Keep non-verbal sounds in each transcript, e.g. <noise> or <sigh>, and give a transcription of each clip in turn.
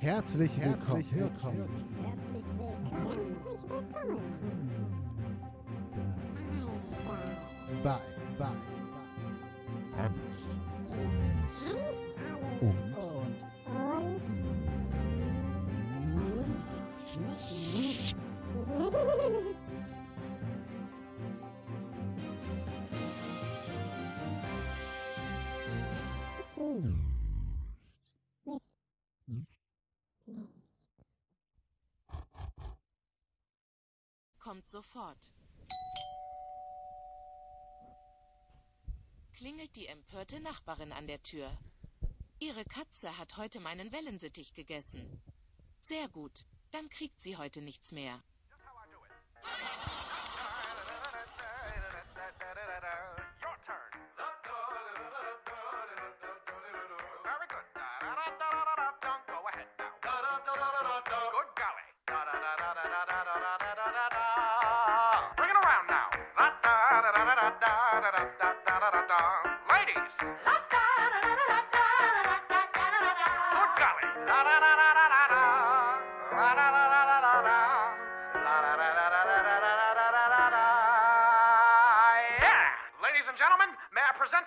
Herzlich, herzlich willkommen. Herzlich willkommen. Bei, bei, Kommt sofort. Klingelt die empörte Nachbarin an der Tür. Ihre Katze hat heute meinen Wellensittich gegessen. Sehr gut, dann kriegt sie heute nichts mehr.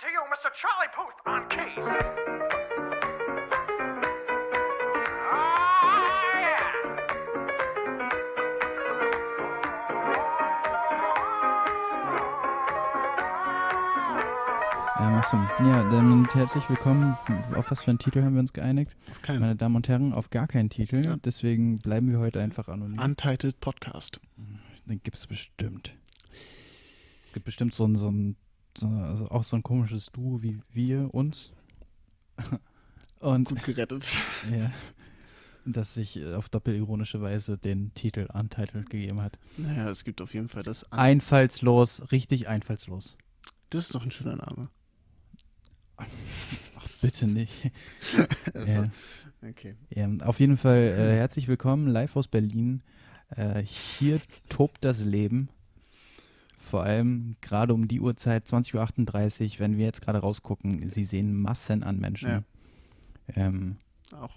To you Mr. Charlie Puth on keys. Yeah. Ja, damit herzlich willkommen. Auf was für einen Titel haben wir uns geeinigt? Auf keinen. Meine Damen und Herren, auf gar keinen Titel. Ja. Deswegen bleiben wir heute einfach anonym. Untitled Podcast. Den gibt es bestimmt. Es gibt bestimmt so ein, so ein so, also auch so ein komisches Du wie wir uns. <laughs> Und Gut gerettet. <laughs> ja, das sich äh, auf doppelironische Weise den Titel Untitled gegeben hat. Naja, es gibt auf jeden Fall das. Un Einfallslos, richtig einfallslos. das ist doch ein schöner Name. <laughs> Ach, bitte nicht. Also, Ja. Okay. Ja, auf jeden Fall äh, herzlich willkommen, live aus Berlin. Äh, hier tobt das Leben. Vor allem gerade um die Uhrzeit, 20.38 Uhr, wenn wir jetzt gerade rausgucken, sie sehen Massen an Menschen. Ja. Ähm,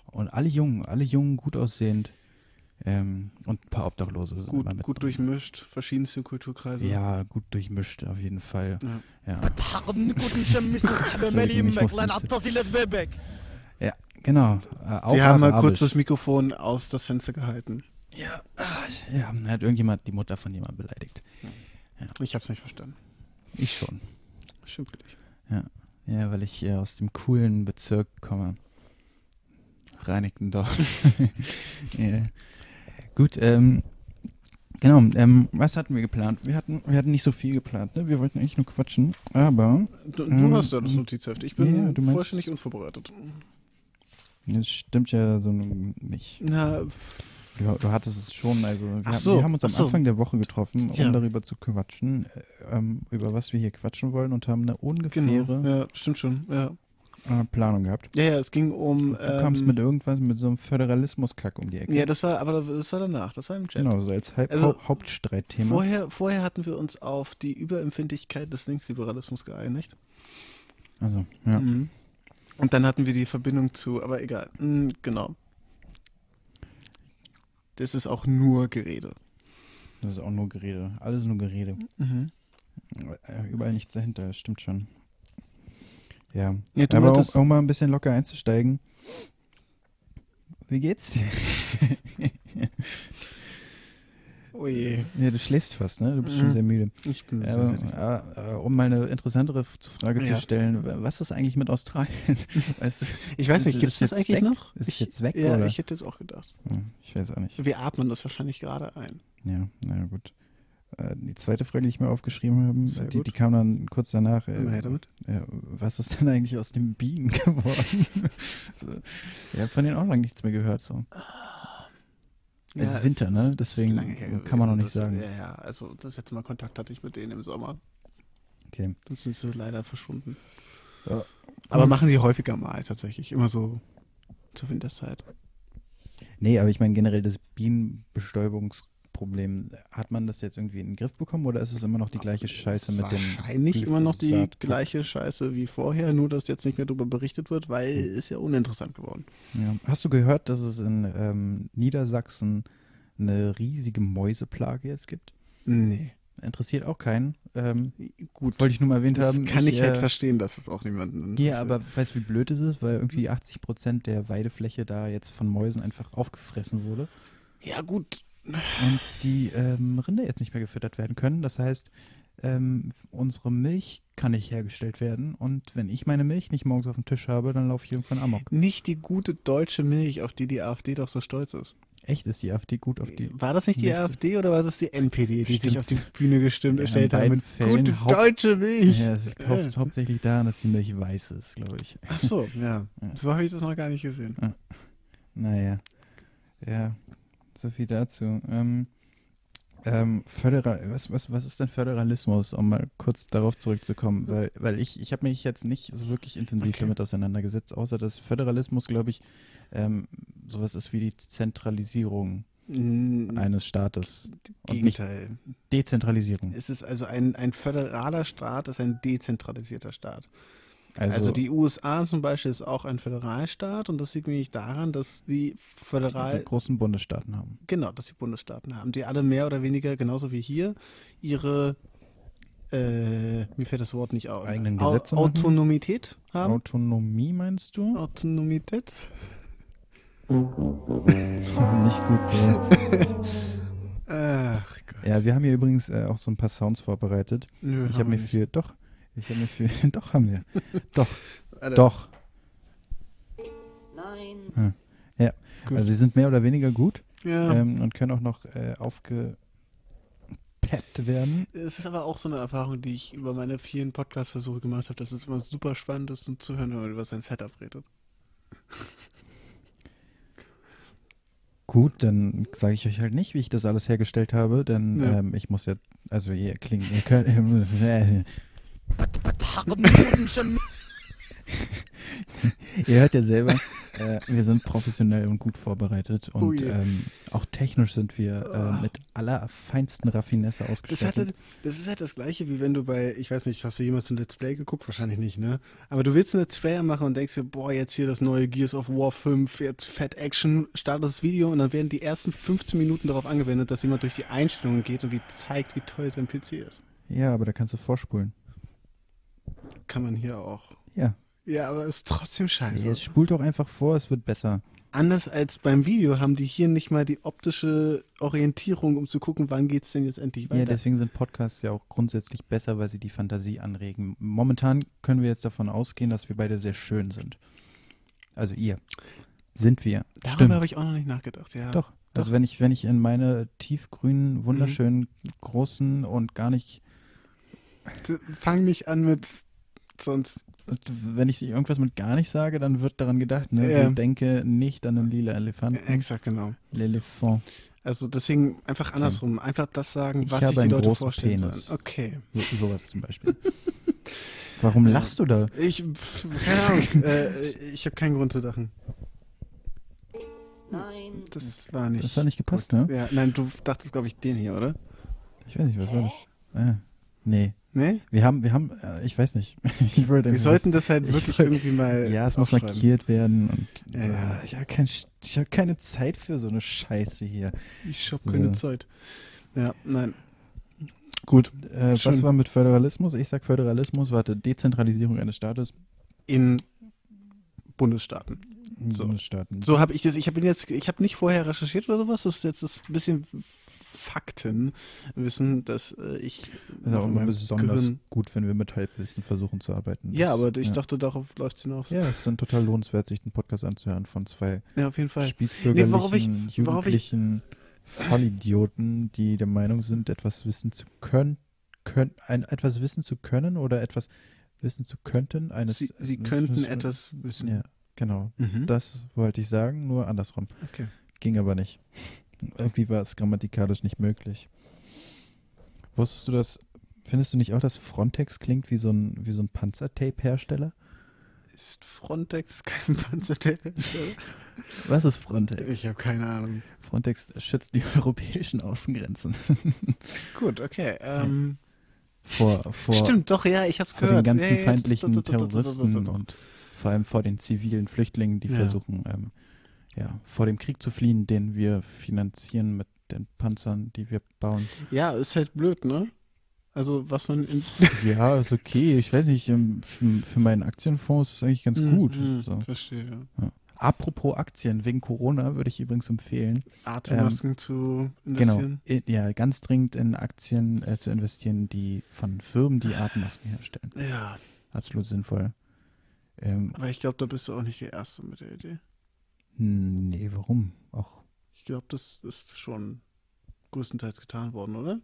und alle jungen, alle jungen, gut aussehend. Ähm, und ein paar Obdachlose sind gut, Gut durchmischt, verschiedenste Kulturkreise. Ja, gut durchmischt auf jeden Fall. Ja. ja. <laughs> genau. Äh, Wir haben mal kurz das Mikrofon aus das Fenster gehalten. Ja, ja, hat irgendjemand die Mutter von jemandem beleidigt. Ja. Ich hab's nicht verstanden. Ich schon. Stimmt wirklich. Ja, weil ich äh, aus dem coolen Bezirk komme. Reinickendorf. <laughs> ja. Gut, ähm, genau, ähm, was hatten wir geplant? Wir hatten, wir hatten nicht so viel geplant, ne? Wir wollten eigentlich nur quatschen, aber Du, Ähm, du hast ja das Notizheft. Ich bin ja, vollständig unvorbereitet. das stimmt ja so nicht. Na, Du, du hattest es schon, also wir, so, wir haben uns am so. Anfang der Woche getroffen, um Ja. darüber zu quatschen, äh, ähm, über was wir hier quatschen wollen und haben eine ungefähre genau. Ja, stimmt schon. Ja. äh, Planung gehabt. ja, ja, es ging um. Du kamst ähm, mit irgendwas, mit so einem Föderalismus-Kack um die Ecke. Ja, das war, aber das war danach. Das war im Chat. Genau, so als Halb Also, Hau- Hauptstreitthema. Vorher, vorher hatten wir uns auf die Überempfindlichkeit des Linksliberalismus geeinigt. Also, ja. Mhm. Und dann hatten wir die Verbindung zu, aber egal. Mhm, genau. Das ist auch nur Gerede. Das ist auch nur Gerede. Alles nur Gerede. Mhm. Äh, Überall nichts dahinter, das stimmt schon. Ja. Ja, du Aber um, um mal ein bisschen locker einzusteigen. Wie geht's dir? <laughs> Oh je, ja, du schläfst fast, ne? Du bist schon Mhm. sehr müde. ich bin fertig. aber, äh, um mal eine interessantere Frage Ja. zu stellen, was ist eigentlich mit Australien? <laughs> weißt du? Ich weiß nicht, gibt es das eigentlich weg? noch? Ist ich, jetzt weg, Ja, oder? ich hätte es auch gedacht. Hm, Ich weiß auch nicht. Wir atmen das wahrscheinlich gerade ein. Ja, naja, gut. Äh, Die zweite Frage, die ich mir aufgeschrieben habe, die, die kam dann kurz danach. äh, damit. Ja, was ist denn eigentlich aus den Bienen <laughs> geworden? <laughs> so, ich habe von denen auch lange nichts mehr gehört. So. Es ist es Winter, ne? ist Deswegen kann man noch nicht das, sagen. Ja, ja, also das letzte Mal Kontakt hatte ich mit denen im Sommer. Okay. Sonst sind sie leider verschwunden. Ja. Aber machen die häufiger mal tatsächlich. Immer so zur Winterszeit. Nee, aber ich meine generell das Bienenbestäubungsproblem Problem. Hat man das jetzt irgendwie in den Griff bekommen oder ist es immer noch die gleiche Scheiße mit dem Wahrscheinlich immer noch die Glyphosat? gleiche Scheiße wie vorher, nur dass jetzt nicht mehr darüber berichtet wird, weil ist ja uninteressant geworden. Ja. Hast du gehört, dass es in ähm, Niedersachsen eine riesige Mäuseplage jetzt gibt? Nee. Interessiert auch keinen. Ähm, Gut. wollte ich nur mal erwähnt das haben. kann ich, halt äh, verstehen, dass es auch niemanden Ja, interessiert. aber weißt du, wie blöd es ist? Weil irgendwie 80 Prozent der Weidefläche da jetzt von Mäusen einfach aufgefressen wurde Ja, gut. Und die ähm, Rinder jetzt nicht mehr gefüttert werden können. Das heißt, ähm, unsere Milch kann nicht hergestellt werden und wenn ich meine Milch nicht morgens auf dem Tisch habe, dann laufe ich irgendwann amok. Nicht die gute deutsche Milch, auf die die AfD doch so stolz ist. Echt ist die AfD gut auf die. War das nicht die Milch- AfD oder war das die NPD, die sich Stimmt. auf die Bühne gestimmt Ja, in gestellt haben mit Fällen gute deutsche Milch? Ja, es liegt hau hauptsächlich daran, dass die Milch weiß ist, glaube ich. Ach so, ja. Ja. So habe ich das noch gar nicht gesehen. Naja. Ja, so viel dazu. Ähm, ähm, Föderal was, was, was ist denn Föderalismus, um mal kurz darauf zurückzukommen? Weil, weil ich, ich habe mich jetzt nicht so wirklich intensiv Okay. damit auseinandergesetzt, außer dass Föderalismus, glaube ich, ähm, sowas ist wie die Zentralisierung eines Staates. Gegenteil. Dezentralisierung. Es ist also ein, ein föderaler Staat, ist ein dezentralisierter Staat. Also, Also, die USA zum Beispiel ist auch ein Föderalstaat und das liegt nämlich daran, dass die die föderal, großen Bundesstaaten haben. genau, dass die Bundesstaaten haben, die alle mehr oder weniger, genauso wie hier, ihre, äh, mir fällt das Wort nicht auf, Eigenen Au- Gesetze machen? Autonomität haben. Autonomie meinst du? Autonomität? <laughs> Nicht gut. Nee. Ach Gott. Ja, wir haben hier übrigens äh, auch so ein paar Sounds vorbereitet. Nö, Ich habe mir für, doch, ich habe mir für, <laughs> doch haben wir, doch, <laughs> Alter, doch. Nein. Gut. Also sie sind mehr oder weniger gut Ja. ähm, und können auch noch äh, aufgepeppt werden. Es ist aber auch so eine Erfahrung, die ich über meine vielen Podcast-Versuche gemacht habe, dass es immer super spannend ist zum Zuhören, wenn man über sein Setup redet. Gut, dann sage ich euch halt nicht, wie ich das alles hergestellt habe, denn Ja. ähm, ich muss ja, also ihr klingt, ihr könnt, <laughs> äh, <laughs> ihr hört ja selber, äh, wir sind professionell und gut vorbereitet und Oh ähm, auch technisch sind wir Ah. äh, mit aller feinsten Raffinesse Das, ausgestattet. hatte, das ist halt das gleiche, wie wenn du bei, ich weiß nicht, hast du jemals ein Let's Play geguckt? Wahrscheinlich nicht, ne? Aber du willst ein Let's Play machen und denkst dir, boah, jetzt hier das neue Gears of War 5, jetzt Fat Action, startest das Video und dann werden die ersten 15 Minuten darauf angewendet, dass jemand durch die Einstellungen geht und wie zeigt, wie toll sein PC ist. Ja, aber da kannst du vorspulen. Kann man hier auch. Ja. Ja, aber ist trotzdem scheiße. Es spult doch einfach vor, es wird besser. Anders als beim Video haben die hier nicht mal die optische Orientierung, um zu gucken, wann geht's denn jetzt endlich weiter. Ja, deswegen sind Podcasts ja auch grundsätzlich besser, weil sie die Fantasie anregen. Momentan können wir jetzt davon ausgehen, dass wir beide sehr schön sind. Also ihr. Sind wir. Darüber habe ich auch noch nicht nachgedacht, ja. Doch. Also Doch. wenn ich, wenn ich in meine tiefgrünen, wunderschönen, großen und gar nicht, Fang nicht an mit sonst. und wenn ich irgendwas mit gar nicht sage, dann wird daran gedacht, ne? Ja. denke nicht an einen lila Elefanten. Exakt, genau. L'Elefant. Also deswegen einfach andersrum. Einfach das sagen, Ich was habe sich die Leute vorstellen Penis. sollen. Okay. So, sowas zum Beispiel. <laughs> Warum lachst du da? Ich, keine Ahnung. <laughs> äh, ich habe keinen Grund zu lachen. Nein. Das war nicht. Das hat nicht gepasst, gut. ne? Ja, nein, du dachtest, glaube ich, den hier, oder? Ich weiß nicht, was war das? Ah, nee. Nee? Wir haben, wir haben, äh, ich weiß nicht. <laughs> Ich wollte Wir sollten das halt <laughs> ich wirklich wollte- irgendwie mal. Ja, es muss markiert werden und Ja, ja. äh, ich habe kein, ich hab keine Zeit für so eine Scheiße hier. Ich hab keine So. Zeit. Ja, nein. Gut. Äh, was war mit Föderalismus? Ich sag Föderalismus, warte, Dezentralisierung eines Staates In Bundesstaaten. in So. Bundesstaaten. So habe ich das. Ich habe jetzt, ich habe nicht vorher recherchiert oder sowas. Das ist jetzt das bisschen Faktenwissen, dass äh, ich ist noch auch immer besonders Gehirn- gut, wenn wir mit Halbwissen versuchen zu arbeiten. Ja, Das- aber ich ja. dachte, darauf läuft es hinaus. Ja, es ist dann total lohnenswert, sich den Podcast anzuhören von zwei Ja, auf jeden Fall. spießbürgerlichen, Nee, worauf ich- worauf ich- jugendlichen Vollidioten, die der Meinung sind, etwas wissen zu können, können ein, etwas wissen zu können oder etwas wissen zu könnten. Eines, Sie, Sie könnten das- etwas wissen. Ja, genau. Mhm. Das wollte ich sagen, nur andersrum. Okay. Ging aber nicht. Irgendwie war es grammatikalisch nicht möglich. Wusstest du das? Findest du nicht auch, dass Frontex klingt wie so ein, wie so ein Panzertape-Hersteller? Ist Frontex kein <laughs> Panzerhersteller? Was ist Frontex? Ich habe keine Ahnung. Frontex schützt die <laughs> europäischen Außengrenzen <laughs> Gut, okay. Ähm, vor, vor, stimmt, doch, ja, ich hab's vor gehört. den ganzen Ja, feindlichen Terroristen und vor allem vor den zivilen Flüchtlingen, die Ja. versuchen, ähm, ja, vor dem Krieg zu fliehen, den wir finanzieren mit den Panzern, die wir bauen. Ja, ist halt blöd, ne? Also, was man in. <laughs> Ja, ist okay. Ich weiß nicht, ähm, für, für meinen Aktienfonds ist es eigentlich ganz gut. Mhm, So. Verstehe. Apropos Aktien, wegen Corona würde ich übrigens empfehlen, Atemmasken zu genau, investieren. i- ja, ganz dringend in Aktien äh, zu investieren, die von Firmen, die Atemmasken herstellen. Ja, Absolut sinnvoll. Ähm, aber ich glaube, da bist du auch nicht der Erste mit der Idee. Hm, nee, warum? Auch, Ich glaube, das ist schon größtenteils getan worden, oder?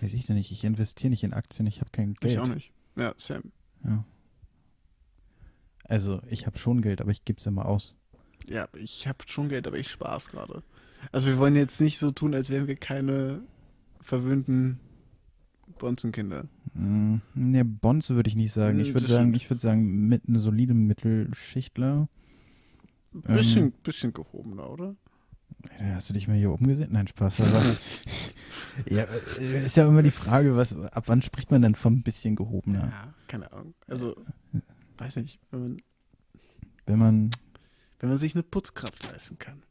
weiß ich denn nicht. Ich investiere nicht in Aktien, ich habe kein Geld. Ich auch nicht. Ja, Sam. Ja. Also, ich habe schon Geld, aber ich gebe es immer aus. Ja, ich habe schon Geld, aber ich spaß gerade. Also wir wollen jetzt nicht so tun, als wären wir keine verwöhnten Bonzenkinder. Ne, Bonze würde ich nicht sagen. Hm, Ich würde sagen, ich würde sagen, mit eine solide Mittelschichtler. Bisschen, Ähm. bisschen gehobener, oder? Hast du dich mal hier umgesehen? Nein, Spaß. <laughs> Ja, äh, ist ja immer die Frage, was, ab wann spricht man denn vom bisschen gehobener? Ja, keine Ahnung. Also, weiß nicht, wenn man, Wenn man, wenn man sich eine Putzkraft leisten kann.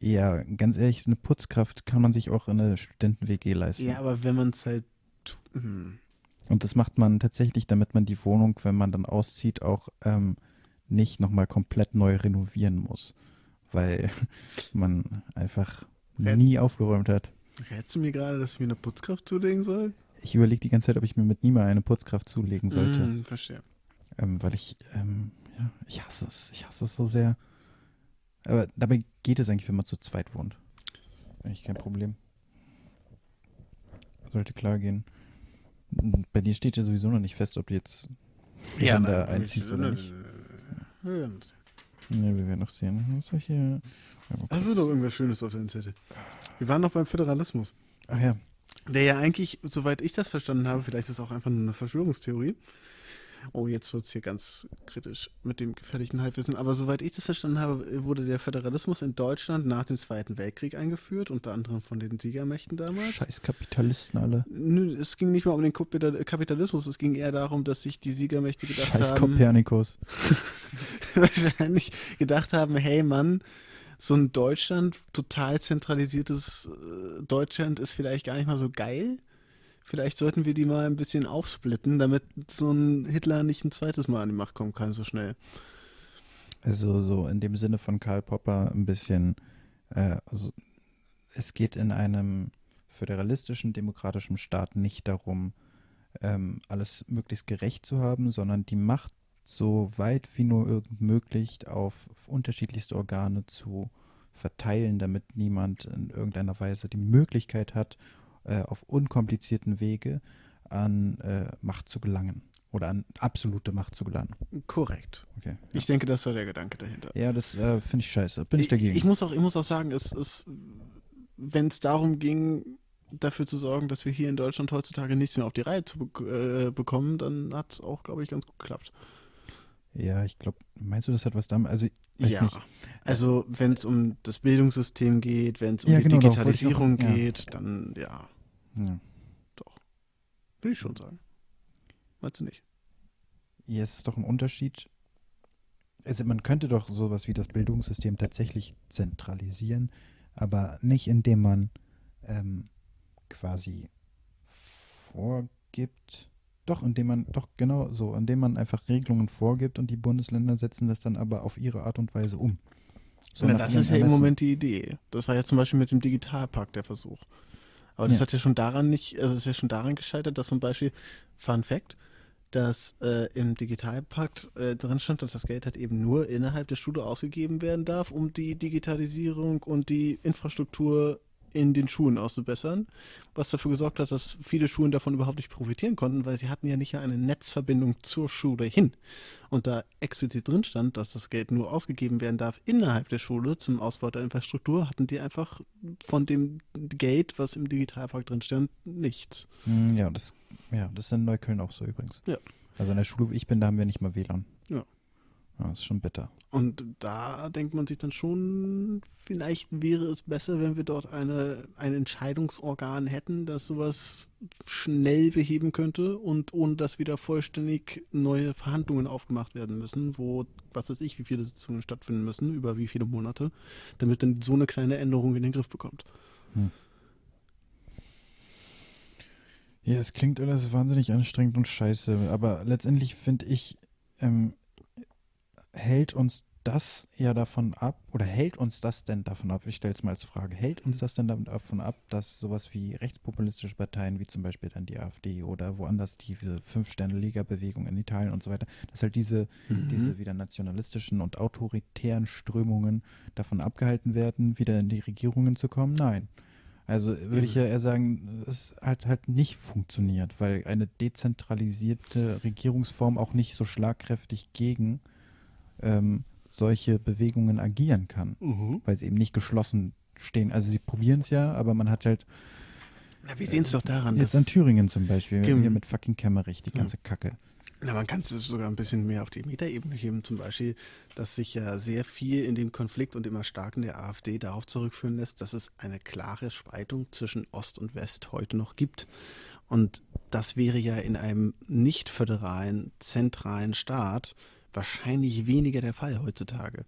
ja, ganz ehrlich, eine Putzkraft kann man sich auch in einer Studenten-WG leisten. Ja, aber wenn man es halt. Hm. Und das macht man tatsächlich, damit man die Wohnung, wenn man dann auszieht, auch ähm, nicht nochmal komplett neu renovieren muss. Weil <laughs> man einfach Ja. nie aufgeräumt hat. Rätst du mir gerade, dass ich mir eine Putzkraft zulegen soll? Ich überlege die ganze Zeit, ob ich mir mit Nima eine Putzkraft zulegen sollte. Hm, verstehe. Ähm, weil ich, ähm, ja, ich hasse es. Ich hasse es so sehr. Aber dabei geht es eigentlich, wenn man zu zweit wohnt. Eigentlich kein Problem. Sollte klar gehen. Bei dir steht ja sowieso noch nicht fest, ob du jetzt Ja, wenn da nein, einziehst nein, oder nein, nicht. Nein. Ne, wir werden noch sehen. Was soll ich hier? Ja, mal Hast du kurz- noch irgendwas Schönes auf deinem Zettel? Wir waren noch beim Föderalismus. Ach ja. Der ja eigentlich, soweit ich das verstanden habe, vielleicht ist es auch einfach nur eine Verschwörungstheorie. Oh, jetzt wird es hier ganz kritisch mit dem gefährlichen Halbwissen. Aber soweit ich das verstanden habe, wurde der Föderalismus in Deutschland nach dem Zweiten Weltkrieg eingeführt, unter anderem von den Siegermächten damals. Scheiß Kapitalisten alle. Nö, es ging nicht mal um den Kapital- Kapitalismus, es ging eher darum, dass sich die Siegermächte gedacht Scheiß haben, Kopernikus. <laughs> wahrscheinlich gedacht haben, hey Mann, so ein Deutschland, total zentralisiertes äh, Deutschland ist vielleicht gar nicht mal so geil. Vielleicht sollten wir die mal ein bisschen aufsplitten, damit so ein Hitler nicht ein zweites Mal an die Macht kommen kann so schnell. Also so in dem Sinne von Karl Popper ein bisschen, äh, also es geht in einem föderalistischen, demokratischen Staat nicht darum, ähm, alles möglichst gerecht zu haben, sondern die Macht so weit wie nur irgend möglich auf unterschiedlichste Organe zu verteilen, damit niemand in irgendeiner Weise die Möglichkeit hat, äh, auf unkomplizierten Wege an äh, Macht zu gelangen oder an absolute Macht zu gelangen. Korrekt. Okay. Ich denke, das war der Gedanke dahinter. Ja, das äh, finde ich scheiße. Bin ich dagegen. Ich, muss auch, ich muss auch sagen, es ist, wenn es darum ging, dafür zu sorgen, dass wir hier in Deutschland heutzutage nichts mehr auf die Reihe zu bek äh, bekommen, dann hat es auch, glaube ich, ganz gut geklappt. ja, ich glaube, meinst du, das hat was damit? Also, ja. nicht. Also, wenn es um das Bildungssystem geht, wenn es um Ja, die genau, Digitalisierung ja. geht, dann ja, Ja. würde ich schon sagen. Meinst du nicht? ja, es ist doch ein Unterschied. Also, man könnte doch sowas wie das Bildungssystem tatsächlich zentralisieren, aber nicht indem man ähm, quasi vorgibt. Doch, indem man, doch genau so, indem man einfach Regelungen vorgibt und die Bundesländer setzen das dann aber auf ihre Art und Weise um. So nach das ist ja im. Moment die Idee. Das war ja zum Beispiel mit dem Digitalpakt der Versuch. Aber das Ja. hat ja schon daran nicht, also es ist ja schon daran gescheitert, dass zum Beispiel, Fun Fact, dass äh, im Digitalpakt äh, drin stand, dass das Geld halt eben nur innerhalb der Schule ausgegeben werden darf, um die Digitalisierung und die Infrastruktur in den Schulen auszubessern, was dafür gesorgt hat, dass viele Schulen davon überhaupt nicht profitieren konnten, weil sie hatten ja nicht ja eine Netzverbindung zur Schule hin. Und da explizit drin stand, dass das Geld nur ausgegeben werden darf innerhalb der Schule zum Ausbau der Infrastruktur, hatten die einfach von dem Geld, was im Digitalpakt drin stand, nichts. Hm, Ja, das, ja, das ist in Neukölln auch so übrigens. Ja. Also in der Schule, wo ich bin, da haben wir nicht mal WLAN. Ja. Ja, ist schon bitter. Und da denkt man sich dann schon, vielleicht wäre es besser, wenn wir dort eine, ein Entscheidungsorgan hätten, das sowas schnell beheben könnte und ohne dass wieder vollständig neue Verhandlungen aufgemacht werden müssen, wo, was weiß ich, wie viele Sitzungen stattfinden müssen, über wie viele Monate, damit dann so eine kleine Änderung in den Griff bekommt. Ja, es klingt alles wahnsinnig anstrengend und scheiße, aber letztendlich finde ich, ähm, hält uns das ja davon ab, oder hält uns das denn davon ab, ich stelle es mal als Frage, hält uns das denn davon ab, dass sowas wie rechtspopulistische Parteien, wie zum Beispiel dann die AfD oder woanders diese Fünf-Sterne-Liga-Bewegung in Italien und so weiter, dass halt diese, diese wieder nationalistischen und autoritären Strömungen davon abgehalten werden, wieder in die Regierungen zu kommen? Nein. Also würde ich ja eher sagen, es hat halt nicht funktioniert, weil eine dezentralisierte Regierungsform auch nicht so schlagkräftig gegen ähm, solche Bewegungen agieren kann, Mhm. weil sie eben nicht geschlossen stehen. Also sie probieren es ja, aber man hat halt Na, wir sehen es doch daran, jetzt in Thüringen zum Beispiel, Gem- hier mit fucking Kemmerich, die Ja. ganze Kacke. Na, man kann es sogar ein bisschen mehr auf die Metaebene heben, zum Beispiel, dass sich ja sehr viel in dem Konflikt und immer stark in der AfD darauf zurückführen lässt, dass es eine klare Spaltung zwischen Ost und West heute noch gibt. Und das wäre ja in einem nicht föderalen, zentralen Staat wahrscheinlich weniger der Fall heutzutage.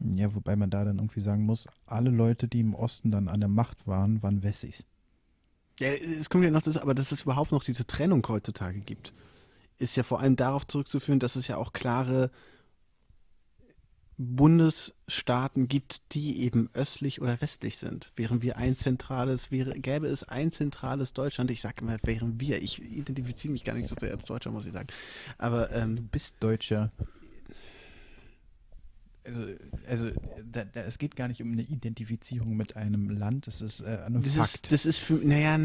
Ja, wobei man da dann irgendwie sagen muss, alle Leute, die im Osten dann an der Macht waren, waren Wessis. Ja, es kommt ja noch das, aber dass es überhaupt noch diese Trennung heutzutage gibt, ist ja vor allem darauf zurückzuführen, dass es ja auch klare Bundesstaaten gibt, die eben östlich oder westlich sind. Während wir ein zentrales, wäre, gäbe es ein zentrales Deutschland, ich sage immer, wären wir, ich identifiziere mich gar nicht so sehr als Deutscher, muss ich sagen. Aber ähm, Du bist Deutscher. Also, also da, da, es geht gar nicht um eine Identifizierung mit einem Land, es ist äh, ein Das Fakt. ist, das ist für, naja,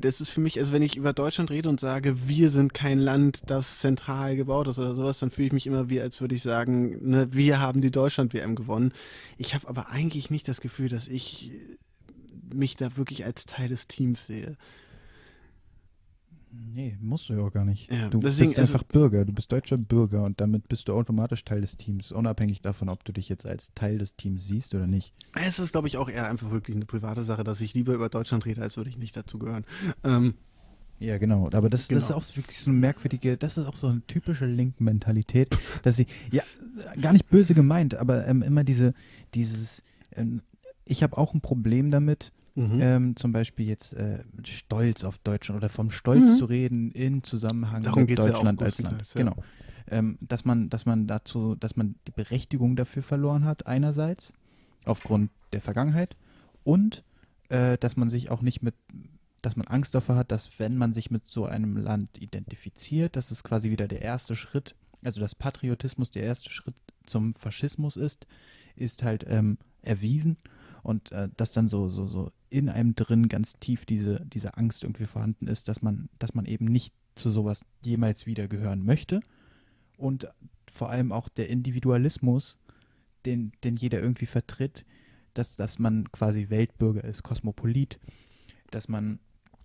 das ist für mich, also wenn ich über Deutschland rede und sage, wir sind kein Land, das zentral gebaut ist oder sowas, dann fühle ich mich immer wie, als würde ich sagen, ne, wir haben die Deutschland-WM gewonnen. Ich habe aber eigentlich nicht das Gefühl, dass ich mich da wirklich als Teil des Teams sehe. Nee, musst du ja auch gar nicht. Ja, du deswegen, bist also- einfach Bürger, du bist deutscher Bürger und damit bist du automatisch Teil des Teams, unabhängig davon, ob du dich jetzt als Teil des Teams siehst oder nicht. Es ist, glaube ich, auch eher einfach wirklich eine private Sache, dass ich lieber über Deutschland rede, als würde ich nicht dazu gehören. Ähm, Ja, genau. Aber das, das ist Genau. auch wirklich so eine merkwürdige, das ist auch so eine typische Link-Mentalität, dass sie, ja, gar nicht böse gemeint, aber ähm, immer diese, dieses, ähm, ich habe auch ein Problem damit, mhm. ähm, zum Beispiel jetzt äh, Stolz auf Deutschland oder vom Stolz Mhm. zu reden in Zusammenhang Darum mit geht's ja Deutschland als Land. größtenteils, ja. Genau. Ähm, dass man, dass man dazu, dass man die Berechtigung dafür verloren hat, einerseits, aufgrund der Vergangenheit, und äh, dass man sich auch nicht mit, dass man Angst davor hat, dass wenn man sich mit so einem Land identifiziert, dass es quasi wieder der erste Schritt, also dass Patriotismus der erste Schritt zum Faschismus ist, ist halt ähm, erwiesen und äh, dass dann so, so, so in einem drin ganz tief diese, diese Angst irgendwie vorhanden ist, dass man, dass man eben nicht zu sowas jemals wieder gehören möchte und vor allem auch der Individualismus, den, den jeder irgendwie vertritt, dass, dass man quasi Weltbürger ist, Kosmopolit, dass man,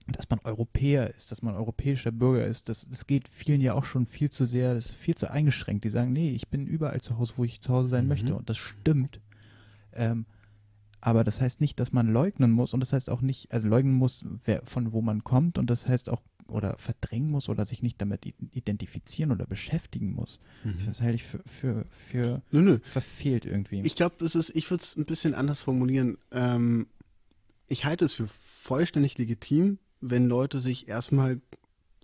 dass man Europäer ist, dass man europäischer Bürger ist. Das, das geht vielen ja auch schon viel zu sehr, das ist viel zu eingeschränkt. Die sagen, nee, ich bin überall zu Hause, wo ich zu Hause sein Mhm. möchte. Und das stimmt. Ähm, aber das heißt nicht, dass man leugnen muss und das heißt auch nicht, also leugnen muss, wer, von wo man kommt und das heißt auch, oder verdrängen muss oder sich nicht damit identifizieren oder beschäftigen muss. Das halte ich für, für, für Nö, nö. verfehlt irgendwie. Ich glaube, es ist, ich würde es ein bisschen anders formulieren. Ähm, ich halte es für vollständig legitim, wenn Leute sich erstmal,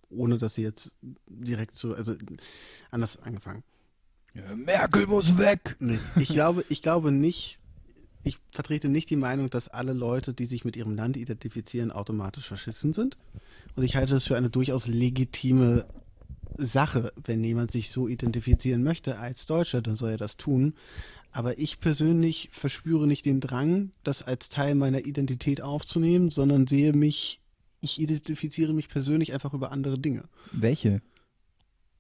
ohne dass sie jetzt direkt so, also anders angefangen. Merkel muss weg! Nee, ich glaube, ich glaube nicht, ich vertrete nicht die Meinung, dass alle Leute, die sich mit ihrem Land identifizieren, automatisch Faschisten sind. Und ich halte es für eine durchaus legitime Sache, wenn jemand sich so identifizieren möchte als Deutscher, dann soll er das tun. Aber ich persönlich verspüre nicht den Drang, das als Teil meiner Identität aufzunehmen, sondern sehe mich, ich identifiziere mich persönlich einfach über andere Dinge. Welche?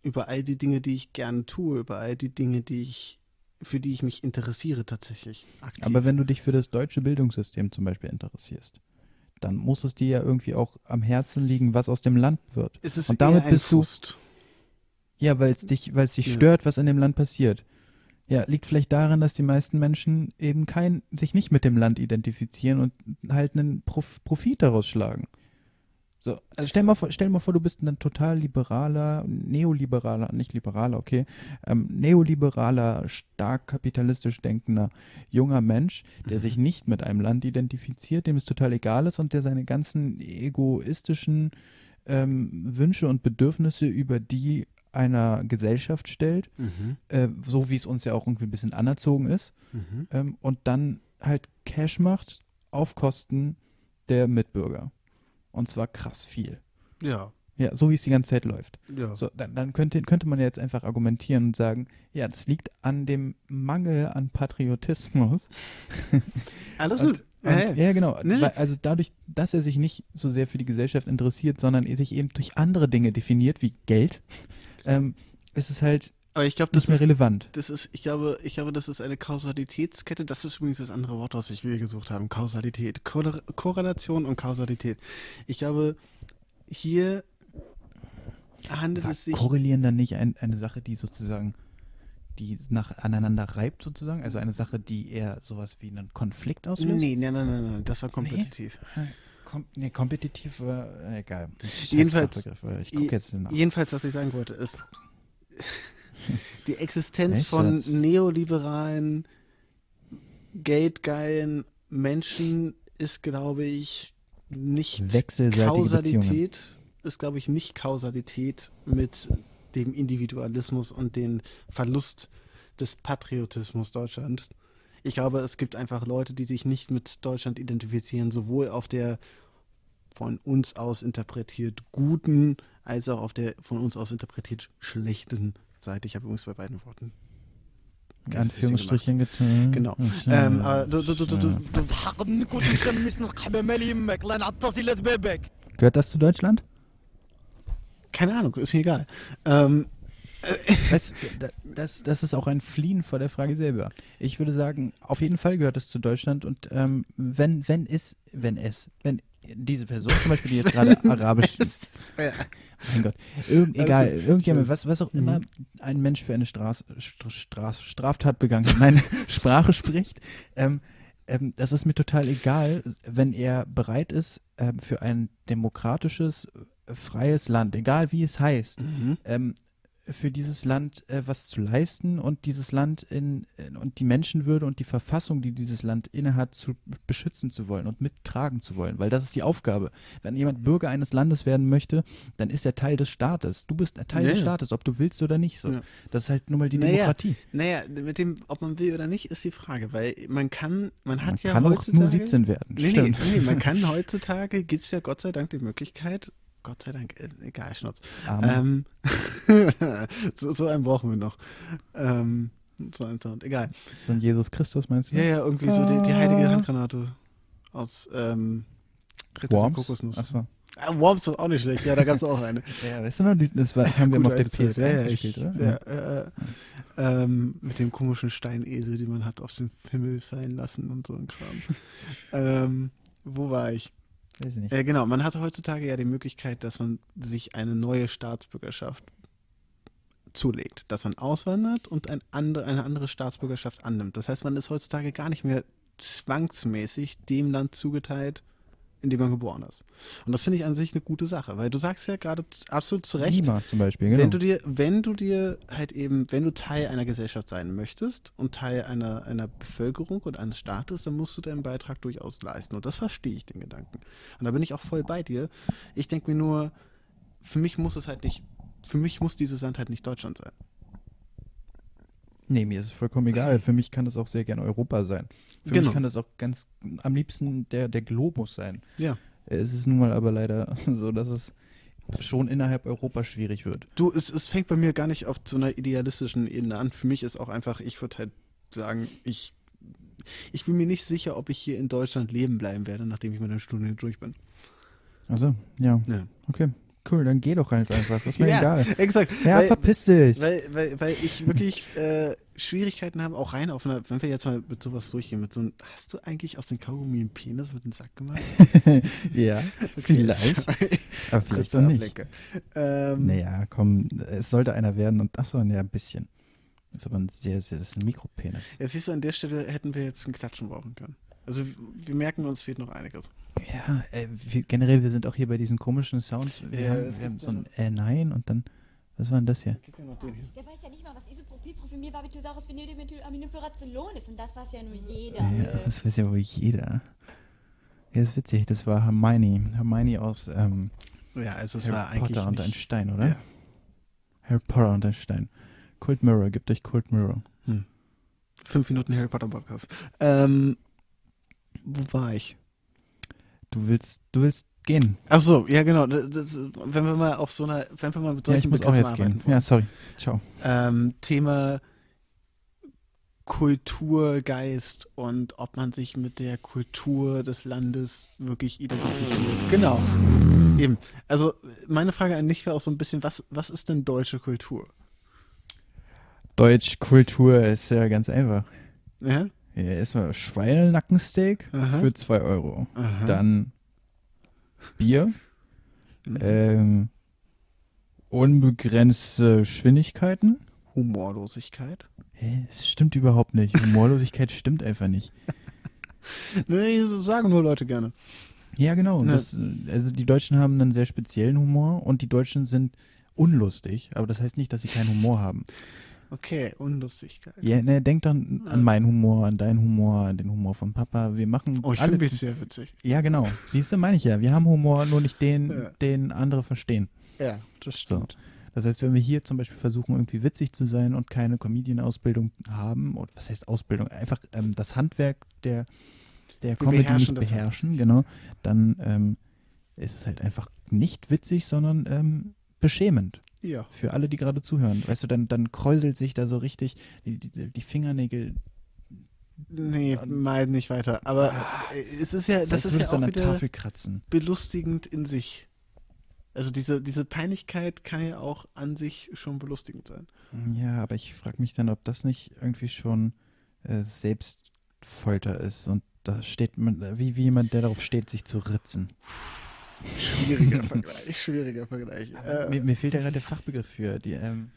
Über all die Dinge, die ich gerne tue, über all die Dinge, die ich, für die ich mich interessiere tatsächlich. Aktiv. Aber wenn du dich für das deutsche Bildungssystem zum Beispiel interessierst, dann muss es dir ja irgendwie auch am Herzen liegen, was aus dem Land wird. es ist und damit bist du- Frust. Ja, weil es dich, weil es dich Ja. stört, was in dem Land passiert. Ja, liegt vielleicht daran, dass die meisten Menschen eben kein, sich nicht mit dem Land identifizieren und halt einen Prof Profit daraus schlagen. So, also stell mal vor, stell mal vor, du bist ein total liberaler, neoliberaler, nicht liberaler, okay, ähm, neoliberaler, stark kapitalistisch denkender junger Mensch, der sich nicht mit einem Land identifiziert, dem es total egal ist und der seine ganzen egoistischen ähm, Wünsche und Bedürfnisse über die einer Gesellschaft stellt, Mhm. äh, so wie es uns ja auch irgendwie ein bisschen anerzogen ist, Mhm. ähm, und dann halt Cash macht auf Kosten der Mitbürger. Und zwar krass viel. Ja, Ja, so wie es die ganze Zeit läuft. ja. So, dann, dann könnte, könnte man ja jetzt einfach argumentieren und sagen, ja, das liegt an dem Mangel an Patriotismus. <laughs> Alles Und, gut. und, Ja, ja. genau. Nee. Weil, also dadurch, dass er sich nicht so sehr für die Gesellschaft interessiert, sondern er sich eben durch andere Dinge definiert, wie Geld, ähm, ist es halt Aber ich glaube, das ist, relevant. das ist, ich glaube, ich glaube, das ist eine Kausalitätskette. Das ist übrigens das andere Wort, was ich wir gesucht haben. Kausalität. Korre- Korrelation und Kausalität. Ich glaube, hier handelt es sich. Korrelieren dann nicht ein, eine Sache, die sozusagen, die nach aneinander reibt sozusagen? Also eine Sache, die eher sowas wie einen Konflikt auslöst? Nee, nein, nein, nein, nein, das war kompetitiv. Kom nee, kompetitiv war äh, egal. Jedenfalls- Ich gucke jetzt nach. Jedenfalls, was ich sagen wollte, ist, <laughs> die Existenz Echt von jetzt? neoliberalen, geldgeilen Menschen ist, glaube ich, nicht Kausalität, ist, glaube ich, nicht Kausalität mit dem Individualismus und dem Verlust des Patriotismus Deutschlands. Ich glaube, es gibt einfach Leute, die sich nicht mit Deutschland identifizieren, sowohl auf der von uns aus interpretiert guten, als auch auf der von uns aus interpretiert schlechten Seite. Ich habe übrigens bei beiden Worten Anführungsstrichen getan. Genau. Gehört das zu Deutschland? Keine Ahnung, ist mir egal. Ähm, äh, das, das, das, ist auch ein Fliehen vor der Frage selber. Ich würde sagen, auf jeden Fall gehört es zu Deutschland und ähm, wenn, wenn es, wenn es, wenn diese Person, zum Beispiel, die jetzt <laughs> gerade Arabisch. ist mein Gott, irgend, Also, egal, irgendjemand, was, was auch immer ein Mensch für eine Straß, Straß, Straftat begangen hat, nein, <laughs> Sprache spricht, ähm, ähm, das ist mir total egal, wenn er bereit ist, ähm, für ein demokratisches, äh, freies Land, egal wie es heißt, mhm. Für dieses Land äh, was zu leisten und dieses Land in, in und die Menschenwürde und die Verfassung, die dieses Land innehat, zu beschützen zu wollen und mittragen zu wollen, weil das ist die Aufgabe. Wenn jemand Bürger eines Landes werden möchte, dann ist er Teil des Staates. Du bist ein Teil Ja, des. Staates, ob du willst oder nicht. So. Ja. Das ist halt nun mal die Naja, Demokratie. Naja, mit dem, ob man will oder nicht, ist die Frage, weil man kann, man hat Man ja kann auch heutzutage. nur 17 werden. Nee, nee, nee, man kann heutzutage, gibt es ja Gott sei Dank die Möglichkeit, Gott sei Dank, äh, egal, Schnutz. Amen. Ähm, <laughs> so, so einen brauchen wir noch. Ähm, so einen Sound, egal. so ein Jesus Christus meinst du? Ja, ja, irgendwie so die, die heilige Handgranate aus ähm, Ritter Worms? Kokosnuss. Achso. Ah, Worms ist auch nicht schlecht, ja, da gab es auch eine. <laughs> Ja, weißt du noch, das war, haben wir mal auf der alte Zeit. PS1 ja, ja, gespielt, oder? Ja, äh, ähm, mit dem komischen Steinesel, den man hat aus dem Himmel fallen lassen und so ein Kram. <laughs> ähm, wo war ich? Weiß ich nicht. Äh, genau, man hat heutzutage ja die Möglichkeit, dass man sich eine neue Staatsbürgerschaft zulegt, dass man auswandert und ein andere, eine andere Staatsbürgerschaft annimmt. Das heißt, man ist heutzutage gar nicht mehr zwangsmäßig dem Land zugeteilt, in dem man geboren ist. Und das finde ich an sich eine gute Sache, weil du sagst ja gerade absolut zu Recht, Lima zum Beispiel, genau. wenn du dir, wenn du dir halt eben, wenn du Teil einer Gesellschaft sein möchtest und Teil einer, einer Bevölkerung und eines Staates, dann musst du deinen Beitrag durchaus leisten. Und das verstehe ich den Gedanken. Und da bin ich auch voll bei dir. Ich denke mir nur, für mich muss es halt nicht, für mich muss dieses Land halt nicht Deutschland sein. Nee, mir ist es vollkommen egal. <laughs> Für mich kann das auch sehr gerne Europa sein. Für Genau. mich kann das auch ganz am liebsten der, der Globus sein. Ja. Es ist nun mal aber leider <laughs> so, dass es schon innerhalb Europa schwierig wird. Du, es, es fängt bei mir gar nicht auf so einer idealistischen Ebene an. Für mich ist auch einfach, ich würde halt sagen, ich, ich bin mir nicht sicher, ob ich hier in Deutschland leben bleiben werde, nachdem ich mit dem Studium durch bin. Also, ja. Ja. Okay, cool, dann geh doch halt einfach. Ist mir <laughs> Ja, egal. Exakt. Ja, weil, verpiss dich. weil, weil, weil ich wirklich äh, Schwierigkeiten haben, auch rein auf einer, wenn wir jetzt mal mit sowas durchgehen, mit so einem, hast du eigentlich aus dem Kaugummi einen Penis mit dem Sack gemacht? <laughs> ja, <laughs> vielleicht. sorry. Aber vielleicht auch nicht. Ähm, Naja, komm, es sollte einer werden und achso, ja, ein bisschen. Das ist aber ein sehr, sehr, das ist ein Mikropenis. Ja, siehst du, an der Stelle hätten wir jetzt ein Klatschen brauchen können. Also wir merken uns, fehlt noch einiges. Ja, äh, wir, generell, wir sind auch hier bei diesen komischen Sounds. Wir Ja, haben, wir haben so ein äh, Nein und dann, was war denn das hier? Gib mir noch den hier. Der weiß ja nicht mal, was Isopropylprofilmir Barbituraris Phenylmethylaminopyrazolon ist. Und das weiß ja nur jeder. Ja, das weiß ja wohl jeder. Ja, ist witzig, das war Hermione. Hermione aus ähm, Ja, also es Harry war eigentlich Potter und ein Stein, oder? Ja. Harry Potter und ein Stein. Cold Mirror, gebt euch Cold Mirror. fünf Minuten Harry Potter Podcast. Ähm, wo war ich? Du willst, du willst gehen. Ach so, ja genau. Das, das, wenn wir mal auf so einer, wenn wir mal mit Ja, ich muss auch jetzt arbeiten gehen. wollen. Ja, sorry. Ciao. ähm, Thema Kulturgeist und ob man sich mit der Kultur des Landes wirklich identifiziert. Genau. Eben. Also meine Frage an dich wäre auch so ein bisschen, was, was ist denn deutsche Kultur? Deutsch Kultur ist ja ganz einfach. Ja? Ja, erstmal Schweinenackensteak Aha. für 2 Euro. Aha. Dann Bier. Mhm. Ähm, unbegrenzte Geschwindigkeiten. Humorlosigkeit. Hä? Das stimmt überhaupt nicht. Humorlosigkeit <laughs> stimmt einfach nicht. Nee, so sagen nur Leute gerne. Ja, genau. Ne. Das, also die Deutschen haben einen sehr speziellen Humor und die Deutschen sind unlustig, aber das heißt nicht, dass sie keinen Humor haben. Okay, Unlustigkeit. Ja, ne, denk dann an meinen Humor, an deinen Humor, an den Humor von Papa. Wir machen Oh, ich finde mich sehr witzig. Ja, genau. Siehst du, meine ich ja. Wir haben Humor, nur nicht den, Ja. den andere verstehen. Ja, das stimmt. Das heißt, wenn wir hier zum Beispiel versuchen, irgendwie witzig zu sein und keine Comedian-Ausbildung haben, oder was heißt Ausbildung? Einfach ähm, das Handwerk der, der Comedy beherrschen nicht beherrschen, genau, dann ähm, ist es halt einfach nicht witzig, sondern ähm, beschämend Ja. für alle, die gerade zuhören. Weißt du, dann, dann kräuselt sich da so richtig die, die, die Fingernägel. Nee, mal nicht weiter. Aber äh, es ist ja, das ist ja auch wieder Tafel kratzen. belustigend in sich. Also diese, diese Peinlichkeit kann ja auch an sich schon belustigend sein. Ja, aber ich frage mich dann, ob das nicht irgendwie schon äh, Selbstfolter ist und da steht man, wie, wie jemand, der darauf steht, sich zu ritzen. Schwieriger Vergleich, schwieriger Vergleich. Äh, mir, mir fehlt ja gerade der Fachbegriff für die, ähm,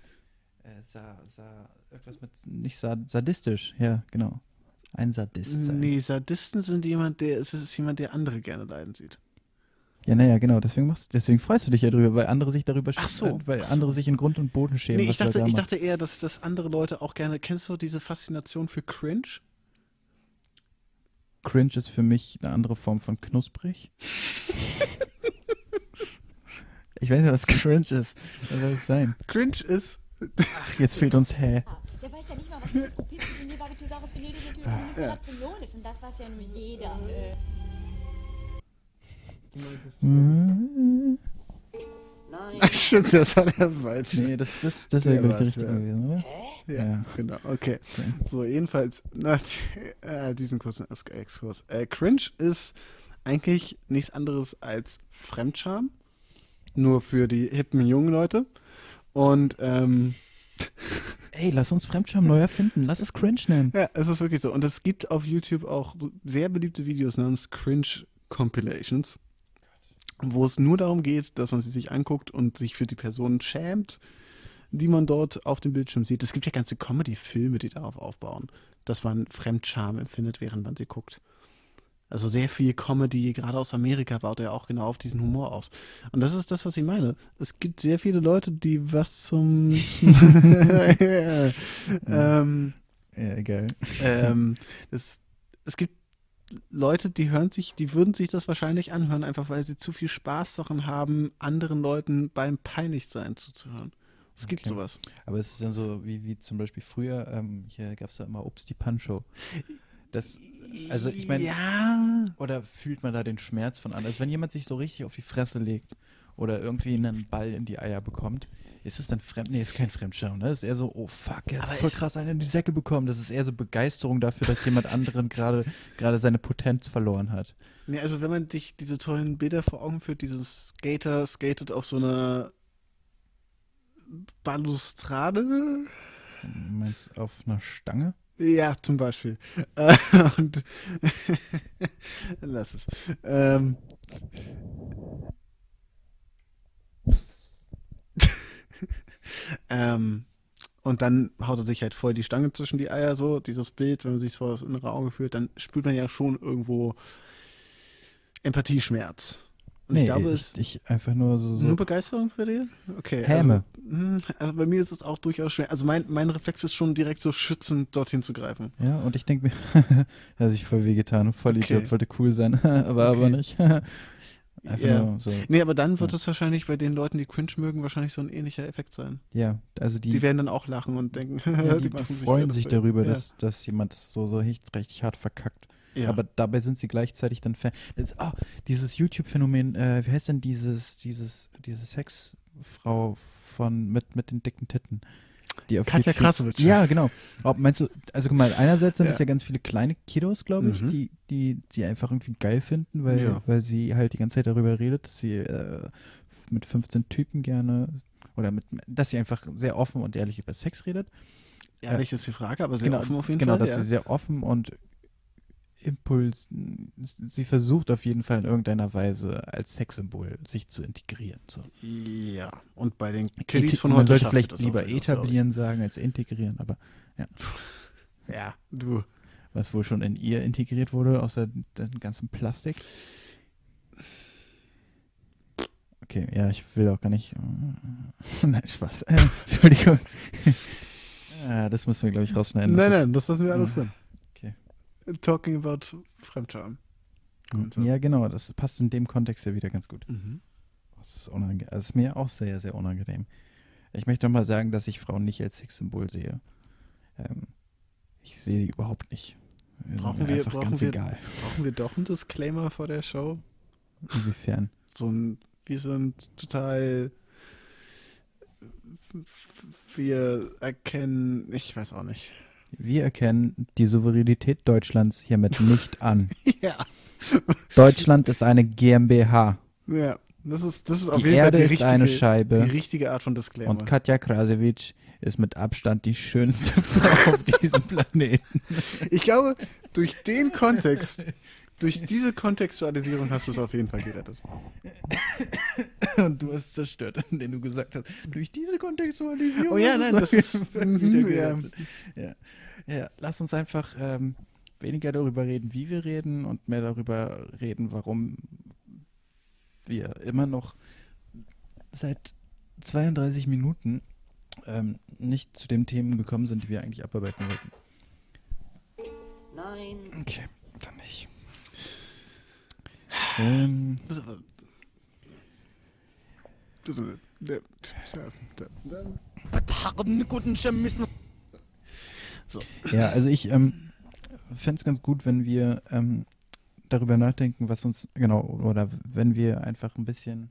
äh, sa, sa, irgendwas mit, nicht sa, sadistisch, ja, genau. Ein Sadist sein. nee, Sadisten sind jemand, der, es ist jemand, der andere gerne leiden sieht. Ja, naja, genau, deswegen machst deswegen freust du dich ja drüber, weil andere sich darüber Ach sch- so, weil ach so. andere sich in Grund und Boden schämen. Nee, ich dachte, da ich dachte eher, dass, dass andere Leute auch gerne, kennst du diese Faszination für Cringe? Cringe ist für mich eine andere Form von knusprig. <laughs> ich weiß nicht, was Cringe ist. Was soll es sein? Cringe ist, Ach, jetzt fehlt uns Hä. der weiß ja nicht mal, was Isopropylprofilmir Barbituraris Phenylmethylaminopyrazolon ist. Und das weiß ja nur jeder. Äh, Mhm. <laughs> Ach, stimmt, das war der falsche. Nee, das, das, das wäre, Der glaube ich, war's, richtig ja. gewesen, oder? Ja, Ja. genau, okay. Okay. So, jedenfalls, nach äh, diesem kurzen Ex- Exkurs. Äh, Cringe ist eigentlich nichts anderes als Fremdscham, nur für die hippen jungen Leute. Und ähm, Ey, lass uns Fremdscham neu erfinden. Lass es Cringe nennen. ja, es ist wirklich so. Und es gibt auf YouTube auch sehr beliebte Videos namens Cringe Compilations, wo es nur darum geht, dass man sie sich anguckt und sich für die Personen schämt, die man dort auf dem Bildschirm sieht. Es gibt ja ganze Comedy-Filme, die darauf aufbauen, dass man Fremdscham empfindet, während man sie guckt. Also sehr viel Comedy, gerade aus Amerika, baut er auch genau auf diesen Humor aus. Und das ist das, was ich meine. Es gibt sehr viele Leute, die was zum... ja. <laughs> <laughs> ähm, Ja, geil. ähm, es, es gibt Leute, die hören sich, die würden sich das wahrscheinlich anhören, einfach weil sie zu viel Spaß daran haben, anderen Leuten beim Peinlichsein zuzuhören. Es gibt Okay. sowas. Aber es ist dann so, wie, wie zum Beispiel früher, ähm, hier gab es da immer Obst die Pancho. Das, also ich meine, Ja. oder fühlt man da den Schmerz von anderen? Also wenn jemand sich so richtig auf die Fresse legt oder irgendwie einen Ball in die Eier bekommt, ist es dann fremd? Nee, ist kein Fremdscham, ne? Ist eher so, oh fuck, er hat Aber voll krass einen in die Säcke bekommen. Das ist eher so Begeisterung dafür, dass jemand anderen gerade <laughs> gerade seine Potenz verloren hat. Nee, also wenn man sich diese tollen Bilder vor Augen führt, dieses Skater skatet auf so einer Balustrade. Du meinst auf einer Stange? Ja, zum Beispiel. Äh, <laughs> und <laughs> lass es. Ähm, <laughs> ähm, und dann haut er sich halt voll die Stange zwischen die Eier, so, dieses Bild, wenn man sich vor das innere Auge führt, dann spürt man ja schon irgendwo Empathieschmerz. Und ich glaube, es ich, ich einfach nur so. so nur Begeisterung für dir? Okay. Häme. Also, also bei mir ist es auch durchaus schwer. Also mein, mein Reflex ist schon direkt so schützend dorthin zu greifen. ja, und ich denke mir, <laughs> hat sich voll wehgetan, voll Okay. Idiot, wollte cool sein, aber <laughs> aber Okay. nicht. <laughs> einfach Ja. nur so. Nee, aber dann wird Ja. es wahrscheinlich bei den Leuten, die Cringe mögen, wahrscheinlich so ein ähnlicher Effekt sein. Ja, also Die, die, werden dann auch lachen und denken, ja, die, machen freuen sich darüber, ja. dass, dass jemand es so, so richtig, richtig hart verkackt. Ja. Aber dabei sind sie gleichzeitig dann Fan. Das, ah, dieses YouTube-Phänomen, äh, wie heißt denn dieses, dieses, diese Sexfrau von mit, mit den dicken Titten? Die auf Katja Krasowitsch. Ja, genau. Ob, meinst du, also guck mal, einerseits sind es Ja. ja ganz viele kleine Kiddos, glaube ich, Mhm. die, die, die einfach irgendwie geil finden, weil, Ja. weil sie halt die ganze Zeit darüber redet, dass sie äh, mit 15 Typen gerne oder mit, dass sie einfach sehr offen und ehrlich über Sex redet. Ehrlich ist die Frage, aber sehr genau, offen auf jeden genau, Fall. dass ja. sie sehr offen und Impuls, sie versucht auf jeden Fall in irgendeiner Weise als Sexsymbol sich zu integrieren. So. ja, und bei den Kiddies von Man heute sollte schafft sie vielleicht lieber etablieren sagen als integrieren, aber <laughs> Ja, du. was wohl schon in ihr integriert wurde, außer dem ganzen Plastik. Okay, ja, ich will auch gar nicht. <laughs> Nein, Spaß. Äh, <laughs> Entschuldigung. ja, das müssen wir, glaube ich, rausschneiden. Nein, Das nein, das lassen wir alles drin. Talking about Fremdscham. ist- Und so. Ja, genau, das passt in dem Kontext ja wieder ganz gut. Mhm. Das ist, unange das ist mir auch sehr, sehr unangenehm. Ich möchte nochmal sagen, dass ich Frauen nicht als Sexsymbol sehe. Ähm, ich sehe sie überhaupt nicht. Die Brauchen wir- einfach brauchen ganz wir- egal. Brauchen wir doch einen Disclaimer vor der Show? Inwiefern? So ein, wir sind total. Wir erkennen, ich weiß auch nicht. Wir erkennen die Souveränität Deutschlands hiermit nicht an. <laughs> Ja. Deutschland ist eine GmbH. Ja, das ist, das ist auf Die jeden Erde Fall die ist eine richtige, Scheibe. die richtige Art von Disclaimer. Und Katja Krasewitsch ist mit Abstand die schönste <laughs> Frau auf diesem Planeten. ich glaube, durch den Kontext, durch diese Kontextualisierung hast du es auf jeden Fall gerettet. Und du hast zerstört, indem du gesagt hast, durch diese Kontextualisierung. Oh ja, nein, das ist- <laughs> wieder mhm, gerettet. ja. ja, lass uns einfach ähm, weniger darüber reden, wie wir reden und mehr darüber reden, warum wir immer noch seit 32 Minuten ähm, nicht zu den Themen gekommen sind, die wir eigentlich abarbeiten wollten. Nein. Okay, guten Schemissen. Ja, also ich ähm, fände es ganz gut, wenn wir ähm, darüber nachdenken, was uns, genau, oder wenn wir einfach ein bisschen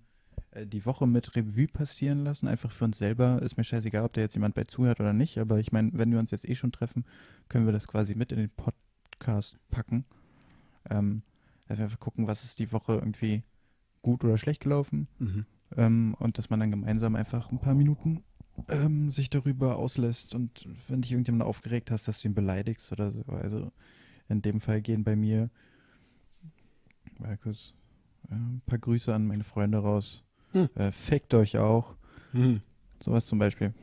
äh, die Woche mit Revue passieren lassen, einfach für uns selber. Ist mir scheißegal, ob da jetzt jemand bei zuhört oder nicht, aber ich meine, wenn wir uns jetzt eh schon treffen, können wir das quasi mit in den Podcast packen. Ähm, dass wir einfach gucken, was ist die Woche irgendwie gut oder schlecht gelaufen. Mhm. Ähm, und dass man dann gemeinsam einfach ein paar Minuten ähm, sich darüber auslässt und wenn dich irgendjemand aufgeregt hast, dass du ihn beleidigst oder so. Also in dem Fall gehen bei mir mal kurz äh, ein paar Grüße an meine Freunde raus. Hm. Äh, fickt euch auch. Mhm. Sowas zum Beispiel.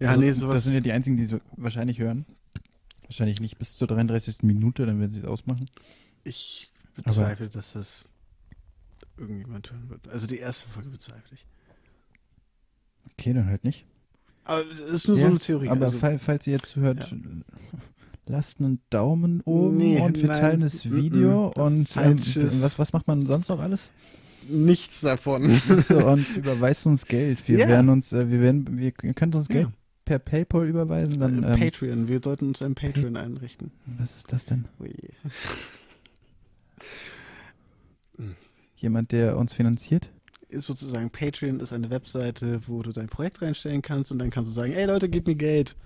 Ja, Also, nee, Das sowas. sind ja die einzigen, die es wahrscheinlich hören. Wahrscheinlich nicht bis zur 33. Minute, dann werden sie es ausmachen. Ich bezweifle, dass das irgendjemand hören wird. Also die erste Folge bezweifle ich. Okay, dann halt nicht. Aber das ist nur so Ja, eine Theorie. Aber also, fall, falls ihr jetzt hört, <laughs> lasst einen Daumen oben Nee, und wir nein, teilen das Video mm, und ähm, was, was macht man sonst noch alles? nichts davon. So, <laughs> und überweist uns Geld. Wir Ja. werden uns, äh, wir werden, wir könnt uns Geld Ja. per PayPal überweisen. Dann, Äh, ähm, Patreon. Wir sollten uns ein Patreon einrichten. was ist das denn? Ui. Jemand, der uns finanziert? Ist sozusagen Patreon ist eine Webseite, wo du dein Projekt reinstellen kannst und dann kannst du sagen, ey Leute, gib mir Geld.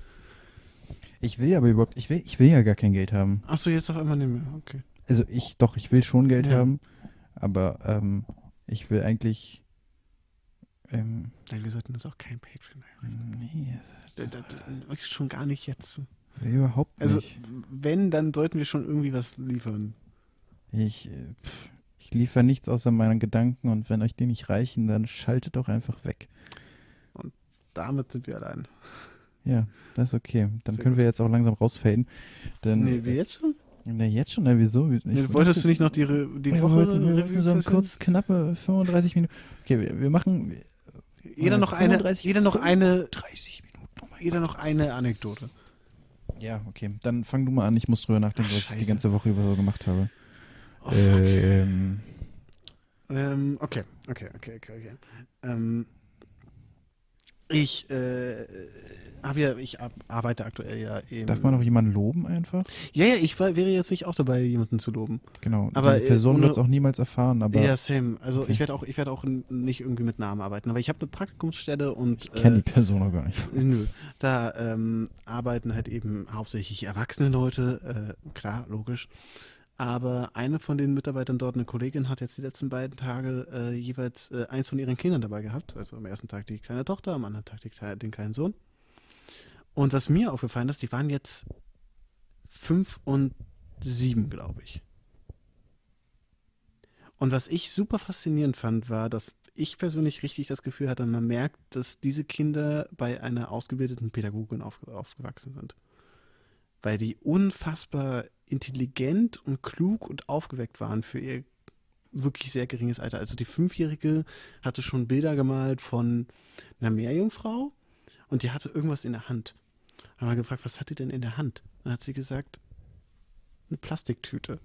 Ich will aber überhaupt, ich will, ich will ja gar kein Geld haben. Achso, jetzt auf einmal nicht mehr. Okay. Also ich, doch, ich will schon Geld Ja. haben, aber ähm, ich will eigentlich Ähm, Nein, wir sollten uns auch kein Patreon einrichten. nee, Da- da- da- Schon gar nicht jetzt. überhaupt Also, nicht. wenn, dann sollten wir schon irgendwie was liefern. Ich, äh, pff, ich liefere nichts außer meinen Gedanken und wenn euch die nicht reichen, dann schaltet doch einfach weg. Damit sind wir allein. Ja, das ist okay. Dann Sehr können wir jetzt auch langsam rausfaden. Denn, Nee, wie jetzt schon? Na, jetzt schon, na, wieso? Ich, Nee, wolltest du nicht noch die, Re die wir Woche wollten, wir wollten so kurz knappe 35 Minuten. Okay, wir, wir machen Jeder noch eine, 35, jeder noch eine, 30 Minuten. Oh jeder noch eine Anekdote. Ja, okay. Dann fang du mal an. Ich muss drüber nachdenken, Ach, was ich die ganze Woche über so gemacht habe. Oh, fuck. ähm, Ähm, okay, okay, okay, okay, okay. Ähm, ich äh, habe ja, ich arbeite aktuell ja eben. darf man noch jemanden loben einfach? Ja, ja, ich war, wäre jetzt wirklich auch dabei, jemanden zu loben. Genau. Aber, die äh, Person wird es auch niemals erfahren, aber ja, same. Also Okay. ich werde auch, ich werde auch nicht irgendwie mit Namen arbeiten, aber ich habe eine Praktikumsstelle und ich kenne äh, die Person noch gar nicht. <laughs> Nö, da ähm, arbeiten halt eben hauptsächlich erwachsene Leute, äh, klar, logisch. Aber eine von den Mitarbeitern dort, eine Kollegin, hat jetzt die letzten beiden Tage äh, jeweils äh, eins von ihren Kindern dabei gehabt. Also am ersten Tag die kleine Tochter, am anderen Tag die, den kleinen Sohn. Und was mir aufgefallen ist, die waren jetzt fünf und sieben, glaube ich. Und was ich super faszinierend fand, war, dass ich persönlich richtig das Gefühl hatte, man merkt, dass diese Kinder bei einer ausgebildeten Pädagogin auf, aufgewachsen sind. Weil die unfassbar intelligent und klug und aufgeweckt waren für ihr wirklich sehr geringes Alter. Also die Fünfjährige hatte schon Bilder gemalt von einer Meerjungfrau und die hatte irgendwas in der Hand. Haben wir gefragt, was hat die denn in der Hand? Dann hat sie gesagt, eine Plastiktüte.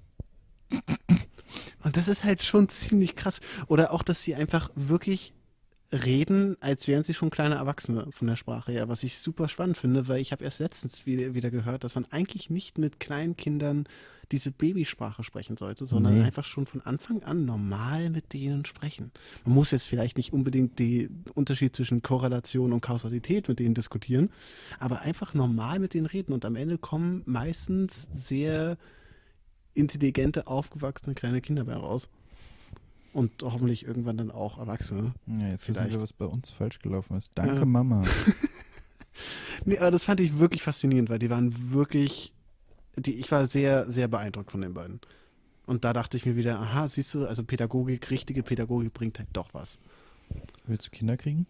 Und das ist halt schon ziemlich krass. Oder auch, dass sie einfach wirklich reden, als wären sie schon kleine Erwachsene von der Sprache her, was ich super spannend finde, weil ich habe erst letztens wieder, wieder gehört, dass man eigentlich nicht mit kleinen Kindern diese Babysprache sprechen sollte, sondern Nee. einfach schon von Anfang an normal mit denen sprechen. Man muss jetzt vielleicht nicht unbedingt den Unterschied zwischen Korrelation und Kausalität mit denen diskutieren, aber einfach normal mit denen reden und am Ende kommen meistens sehr intelligente, aufgewachsene kleine Kinder bei raus. Und hoffentlich irgendwann dann auch Erwachsene. Ja, jetzt wissen Vielleicht. wir, was bei uns falsch gelaufen ist. Danke, Ja. Mama. <laughs> Nee, aber das fand ich wirklich faszinierend, weil die waren wirklich, die, ich war sehr, sehr beeindruckt von den beiden. Und da dachte ich mir wieder, aha, siehst du, also Pädagogik, richtige Pädagogik bringt halt doch was. Willst du Kinder kriegen?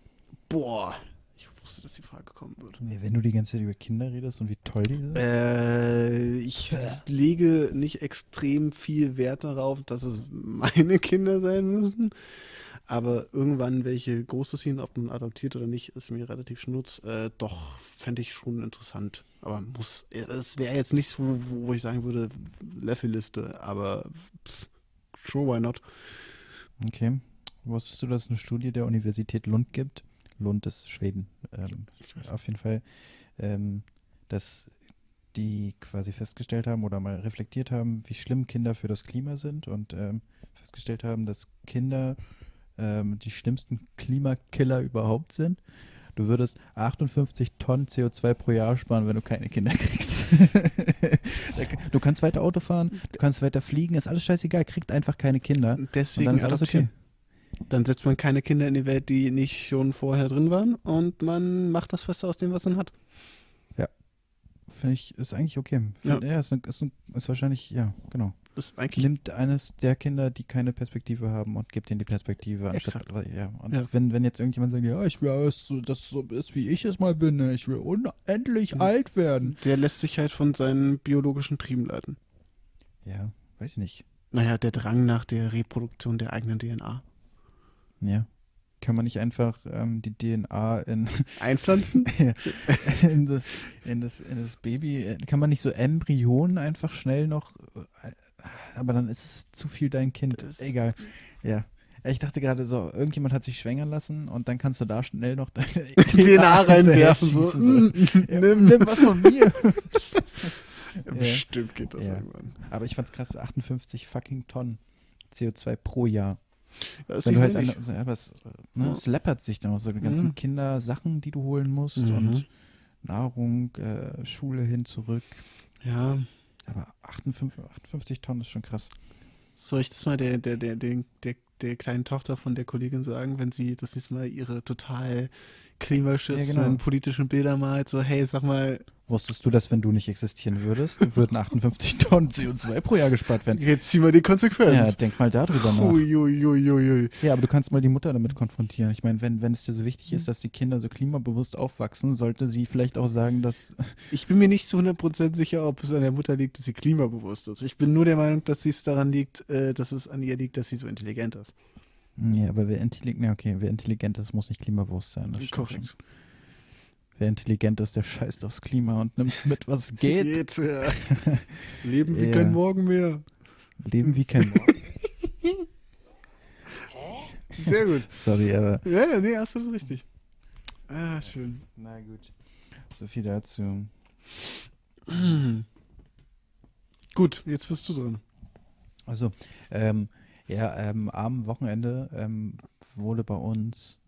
Boah, wusste, dass die Frage kommen wird. Nee, wenn du die ganze Zeit über Kinder redest und wie toll die sind. Äh, ich lege nicht extrem viel Wert darauf, dass es meine Kinder sein müssen. Aber irgendwann welche große ziehen, ob man adoptiert oder nicht, ist mir relativ schnurz. Äh, doch, fände ich schon interessant. Aber muss, es wäre jetzt nichts, wo, wo ich sagen würde, Löffelliste, aber pff, sure, why not? Okay. Wusstest du, dass es eine Studie der Universität Lund gibt? Lund ist Schweden. Ähm, auf jeden Fall, ähm, dass die quasi festgestellt haben oder mal reflektiert haben, wie schlimm Kinder für das Klima sind und ähm, festgestellt haben, dass Kinder ähm, die schlimmsten Klimakiller überhaupt sind. Du würdest 58 Tonnen CO2 pro Jahr sparen, wenn du keine Kinder kriegst. <laughs> du kannst weiter Auto fahren, du kannst weiter fliegen, ist alles scheißegal, kriegt einfach keine Kinder. Und Deswegen dann ist alles okay. Dann setzt man keine Kinder in die Welt, die nicht schon vorher drin waren und man macht das Beste aus dem, was man hat. Finde ich, ist eigentlich okay. Ja. Find, ja, ist, ein- ist, ein- ist wahrscheinlich, ja, genau. Ist eigentlich Nimmt eines der Kinder, die keine Perspektive haben und gibt ihnen die Perspektive. Anstatt, ja. Und Ja. Wenn, wenn jetzt irgendjemand sagt, ja, ich will, dass das so ist, wie ich es mal bin, ne? ich will unendlich Mhm. alt werden. Der lässt sich halt von seinen biologischen Trieben leiten. Ja, weiß ich nicht. Naja, der Drang nach der Reproduktion der eigenen DNA. Ja. Kann man nicht einfach ähm, die DNA in, <laughs> Einpflanzen? in, das, in, das, in das Baby, äh, kann man nicht so Embryonen einfach schnell noch, äh, aber dann ist es zu viel dein Kind. Das- Egal. Ja. Ich dachte gerade so, irgendjemand hat sich schwängern lassen und dann kannst du da schnell noch deine <laughs> DNA <laughs> reinwerfen. So. Mm, Ja, nimm was von mir. Bestimmt geht das Ja. irgendwann. Aber ich fand's krass, 58 fucking Tonnen CO2 pro Jahr. Das ist Wenn du halt an, ja, was, ne, Ja. es läppert sich dann auch so die ganzen Mhm. Kindersachen, die du holen musst Mhm. und Nahrung, äh, Schule hin, zurück. Ja, Aber 58, 58 Tonnen ist schon krass. soll ich das mal der, der, der, der, der, der kleinen Tochter von der Kollegin sagen, wenn sie das nächste Mal ihre total klimaschützenden Ja, genau. politischen Bilder malt, so, hey, sag mal, Wusstest du, dass wenn du nicht existieren würdest, würden 58 <laughs> Tonnen CO2 pro Jahr gespart werden? jetzt zieh mal die Ja, Konsequenz. denk mal darüber nach. Uiuiuiui. Ja, aber du kannst mal die Mutter damit konfrontieren. Ich meine, wenn, wenn es dir so wichtig ist, dass die Kinder so klimabewusst aufwachsen, sollte sie vielleicht auch sagen, dass. <laughs> Ich bin mir nicht zu 100% sicher, ob es an der Mutter liegt, dass sie klimabewusst ist. Ich bin nur der Meinung, dass es daran liegt, äh, dass es an ihr liegt, dass sie so intelligent ist. Ja, aber wer intelligent, ja, okay, wer intelligent ist, muss nicht klimabewusst sein. Das stimmt schon. Wer intelligent ist, der scheißt aufs Klima und nimmt mit, was <laughs> geht. Geht, ja. <laughs> Leben wie Ja. kein Morgen mehr. Leben wie kein Morgen. <laughs> Sehr gut. Sorry, aber. Ja, nee, hast du das richtig. Ah, schön. Na gut. So viel dazu. <clears throat> Gut, jetzt bist du dran. Also, ähm, ja, ähm, am Wochenende ähm, wurde bei uns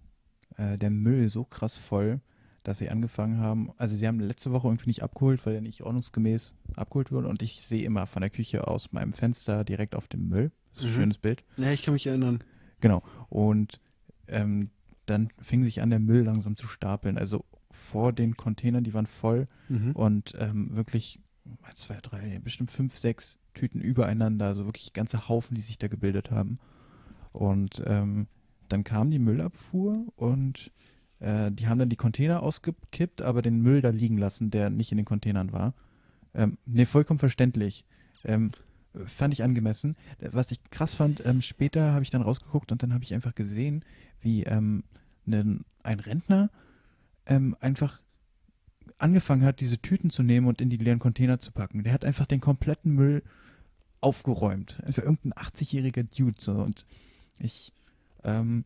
äh, der Müll so krass voll, dass sie angefangen haben, also sie haben letzte Woche irgendwie nicht abgeholt, weil er nicht ordnungsgemäß abgeholt wurde und ich sehe immer von der Küche aus meinem Fenster direkt auf dem Müll. Das ist ein Mhm. schönes Bild. Ja, ich kann mich erinnern. Genau. Und ähm, dann fing sich an, der Müll langsam zu stapeln. Also vor den Containern, die waren voll Mhm. und ähm, wirklich zwei, drei, bestimmt fünf, sechs Tüten übereinander, also wirklich ganze Haufen, die sich da gebildet haben. Und ähm, dann kam die Müllabfuhr und äh, die haben dann die Container ausgekippt, aber den Müll da liegen lassen, der nicht in den Containern war. Ähm, ne, vollkommen verständlich. Ähm, fand ich angemessen. Äh, Was ich krass fand, ähm, später habe ich dann rausgeguckt und dann habe ich einfach gesehen, wie ähm, nen- ein Rentner ähm, einfach angefangen hat, diese Tüten zu nehmen und in die leeren Container zu packen. Der hat einfach den kompletten Müll aufgeräumt. Einfach irgendein 80-jähriger Dude. So. Und ich ähm,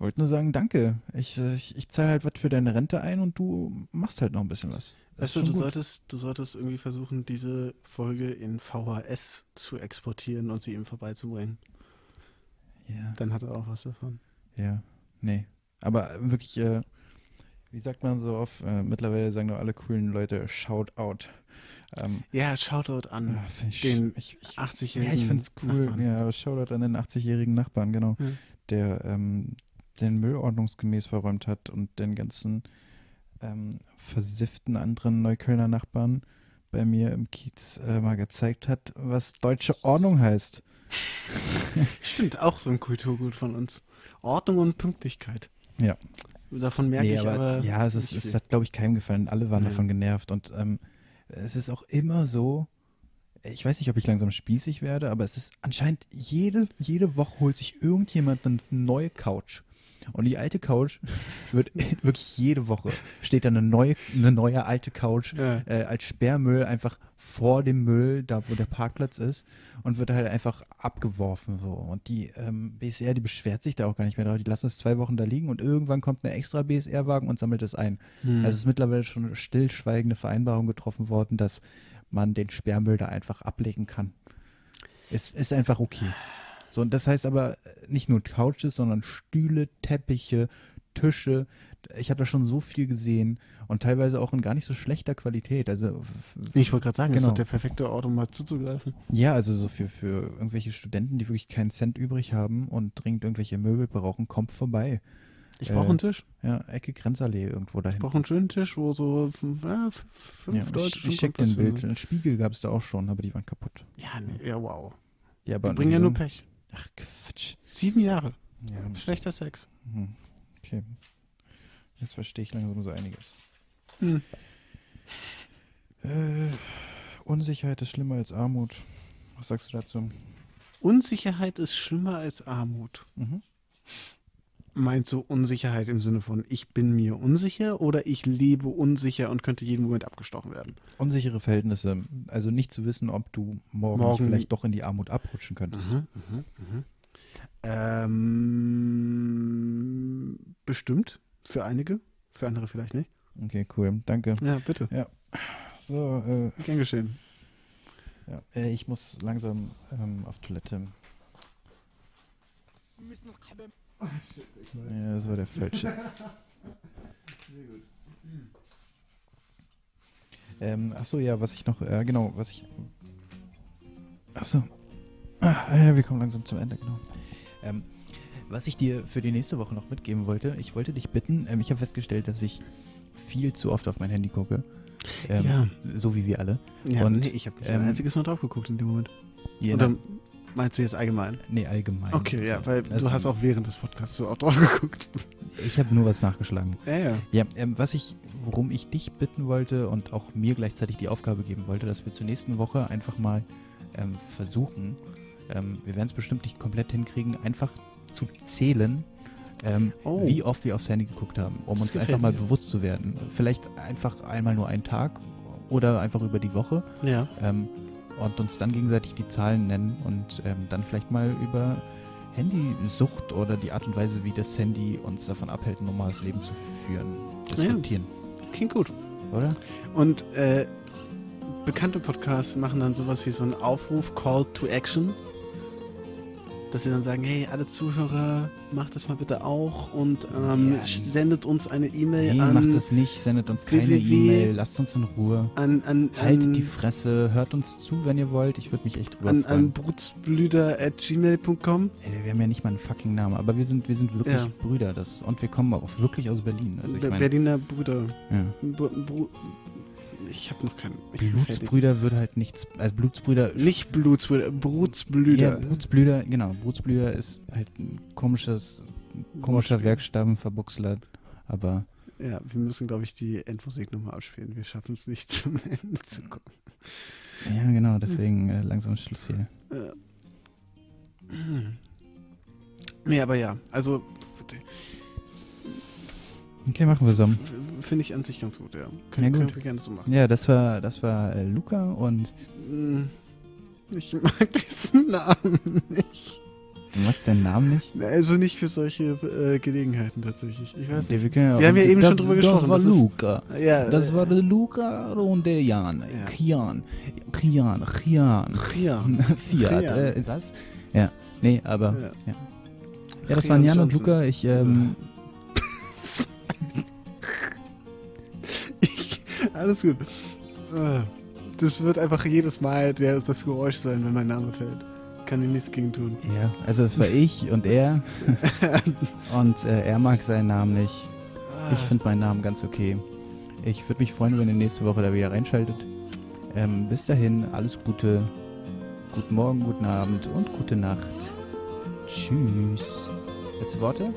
wollte nur sagen, danke. Ich, äh, ich, ich zahle halt was für deine Rente ein und du machst halt noch ein bisschen was. Das Weißt du, du gut. solltest, du solltest irgendwie versuchen, diese Folge in VHS zu exportieren und sie ihm vorbeizubringen. Ja, Dann hat er auch was davon. ja, nee. Aber wirklich, äh, wie sagt man so oft, äh, mittlerweile sagen doch alle coolen Leute Shout out. Ähm, Ja, Shoutout an find ich, den ich, ich, 80-jährigen Ja, ich find's cool. Nachbarn. Ja, Shoutout an den 80-jährigen Nachbarn, genau. Ja. Der ähm, den Müll ordnungsgemäß verräumt hat und den ganzen ähm, versifften anderen Neuköllner Nachbarn bei mir im Kiez äh, mal gezeigt hat, was deutsche Ordnung heißt. <laughs> Stimmt, auch so ein Kulturgut von uns. Ordnung und Pünktlichkeit. Ja. Davon merke Nee, ich aber. ja, es, ist, es hat, glaube ich, keinem gefallen. Alle waren Ja. davon genervt. Und ähm, es ist auch immer so, ich weiß nicht, ob ich langsam spießig werde, aber es ist anscheinend jede, jede Woche holt sich irgendjemand eine neue Couch. Und die alte Couch wird <laughs> wirklich jede Woche steht da eine neue, eine neue alte Couch Ja. äh, als Sperrmüll einfach vor dem Müll, da wo der Parkplatz ist, und wird halt einfach abgeworfen so. Und die ähm, BSR, die beschwert sich da auch gar nicht mehr drauf. Die lassen es zwei Wochen da liegen und irgendwann kommt eine extra BSR-Wagen und sammelt es ein. Hm. Also es ist mittlerweile schon eine stillschweigende Vereinbarung getroffen worden, dass man den Sperrmüll da einfach ablegen kann. Es ist einfach okay. So, und das heißt aber nicht nur Couches, sondern Stühle, Teppiche, Tische. Ich habe da schon so viel gesehen und teilweise auch in gar nicht so schlechter Qualität. Also ich wollte gerade sagen, das ist Genau. doch der perfekte Ort, um mal zuzugreifen. ja, also so für, für irgendwelche Studenten, die wirklich keinen Cent übrig haben und dringend irgendwelche Möbel brauchen, kommt vorbei. Ich Äh, brauche einen Tisch. Ja, Ecke Grenzallee irgendwo dahin. Ich brauche einen schönen Tisch, wo so fünf, ja, fünf ja, Leute ich ich schick Platz dir ein für Bild. Einen Spiegel gab es da auch schon, aber die waren kaputt. Ja, nee, ja, wow. Ja, Die aber bringen ja nur Pech. Ach, Quatsch. Sieben Jahre. Ja, Schlechter Sex. hm, okay. Jetzt verstehe ich langsam so einiges. Hm. Äh, Unsicherheit ist schlimmer als Armut. Was sagst du dazu? Unsicherheit ist schlimmer als Armut. Mhm. Meinst du Unsicherheit im Sinne von, ich bin mir unsicher oder ich lebe unsicher und könnte jeden Moment abgestochen werden? Unsichere Verhältnisse. Also nicht zu wissen, ob du morgen, Morgen- vielleicht doch in die Armut abrutschen könntest. Mhm, mhm, mhm. Ähm, bestimmt. Für einige. Für andere vielleicht nicht. Okay, cool. Danke. Ja, bitte. So, äh, Gern geschehen. ja, äh, ich muss langsam ähm, auf Toilette. Ja, das war der falsche. <laughs> Ähm, ach so, ja, was ich noch, äh, genau, was ich. Ach so. Ah, ja, wir kommen langsam zum Ende, genau. Ähm, was ich dir für die nächste Woche noch mitgeben wollte, ich wollte dich bitten, ähm, ich habe festgestellt, dass ich viel zu oft auf mein Handy gucke. Ähm, Ja. So wie wir alle. Ja, Und, nee, ich habe nicht ähm, ein einziges Mal drauf geguckt in dem Moment. Je Oder nach- meinst du jetzt allgemein? nee, allgemein. Okay, ja, weil Das- du hast auch während des Podcasts so auch drauf geguckt. Ich habe nur was nachgeschlagen. Ja, ja. Ja, ähm, was ich, worum ich dich bitten wollte und auch mir gleichzeitig die Aufgabe geben wollte, dass wir zur nächsten Woche einfach mal ähm, versuchen, ähm, wir werden es bestimmt nicht komplett hinkriegen, einfach zu zählen, ähm, Oh. wie oft wir aufs Handy geguckt haben, um Das uns einfach mal mir. bewusst zu werden. Vielleicht einfach einmal nur einen Tag oder einfach über die Woche Ja. ähm, und uns dann gegenseitig die Zahlen nennen und ähm, dann vielleicht mal über Handysucht oder die Art und Weise, wie das Handy uns davon abhält, ein normales Leben zu führen, diskutieren, Klingt gut. oder? Und äh, bekannte Podcasts machen dann sowas wie so einen Aufruf, Call to Action. Dass sie dann sagen, hey, alle Zuhörer, macht das mal bitte auch und ähm, Ja. sendet uns eine E-Mail Nee, an, macht das nicht, sendet uns keine. E-Mail, lasst uns in Ruhe. an, an, Haltet an, die Fresse, hört uns zu, wenn ihr wollt. Ich würde mich echt drüber an, freuen. an brutsblüder.gmail.com. Ey, wir haben ja nicht mal einen fucking Namen, aber wir sind, wir sind wirklich Ja. Brüder. Das, und wir kommen auch wirklich aus Berlin. Also ich Be- meine, Berliner Brüder. ja. Br Bru ich habe noch keinen. Blutsbrüder würde halt nichts, also Blutsbrüder Nicht Blutsbrüder, Brutsblüder. Ja, Brutsblüder, genau. Brutsblüder ist halt ein komisches, komischer. Werkstaben verbuchslert. Aber Ja, wir müssen, glaube ich, die Endmusik nochmal abspielen. Wir schaffen es nicht <laughs> zum Ende zu kommen. ja, genau, deswegen äh, langsam Schluss hier. Nee, aber ja, also Okay, machen wir so. Finde ich an sich ganz gut, ja. Können, Ja, gut. können wir gerne so machen. Ja, das war, das war äh, Luca und Mm, Ich mag <laughs> diesen Namen nicht. du magst deinen Namen nicht? Also nicht für solche äh, Gelegenheiten tatsächlich. Ich weiß Ja, nicht. wir, können ja Wir haben ja eben das, schon drüber das gesprochen, War das ist- Luca. Ja, Das äh, war der Luca und der Jan. Ja. Kian. Kian. Kian. Ja. <laughs> Fiat. Kian. Äh, was? Ja. Nee, aber. Ja. Ja, ja das Kian waren Jan und Johnson. Luca. Ich, ähm, <laughs> Ich, alles gut. Äh, Das wird einfach jedes Mal der, das Geräusch sein, wenn mein Name fällt. Kann ich nichts gegen tun. ja, also es war ich und er. <laughs> und äh, er mag seinen Namen nicht. Ah. Ich finde meinen Namen ganz okay. Ich würde mich freuen, wenn ihr nächste Woche da wieder reinschaltet. Ähm, bis dahin, alles Gute. Guten Morgen, guten Abend und gute Nacht. Tschüss. Letzte Worte?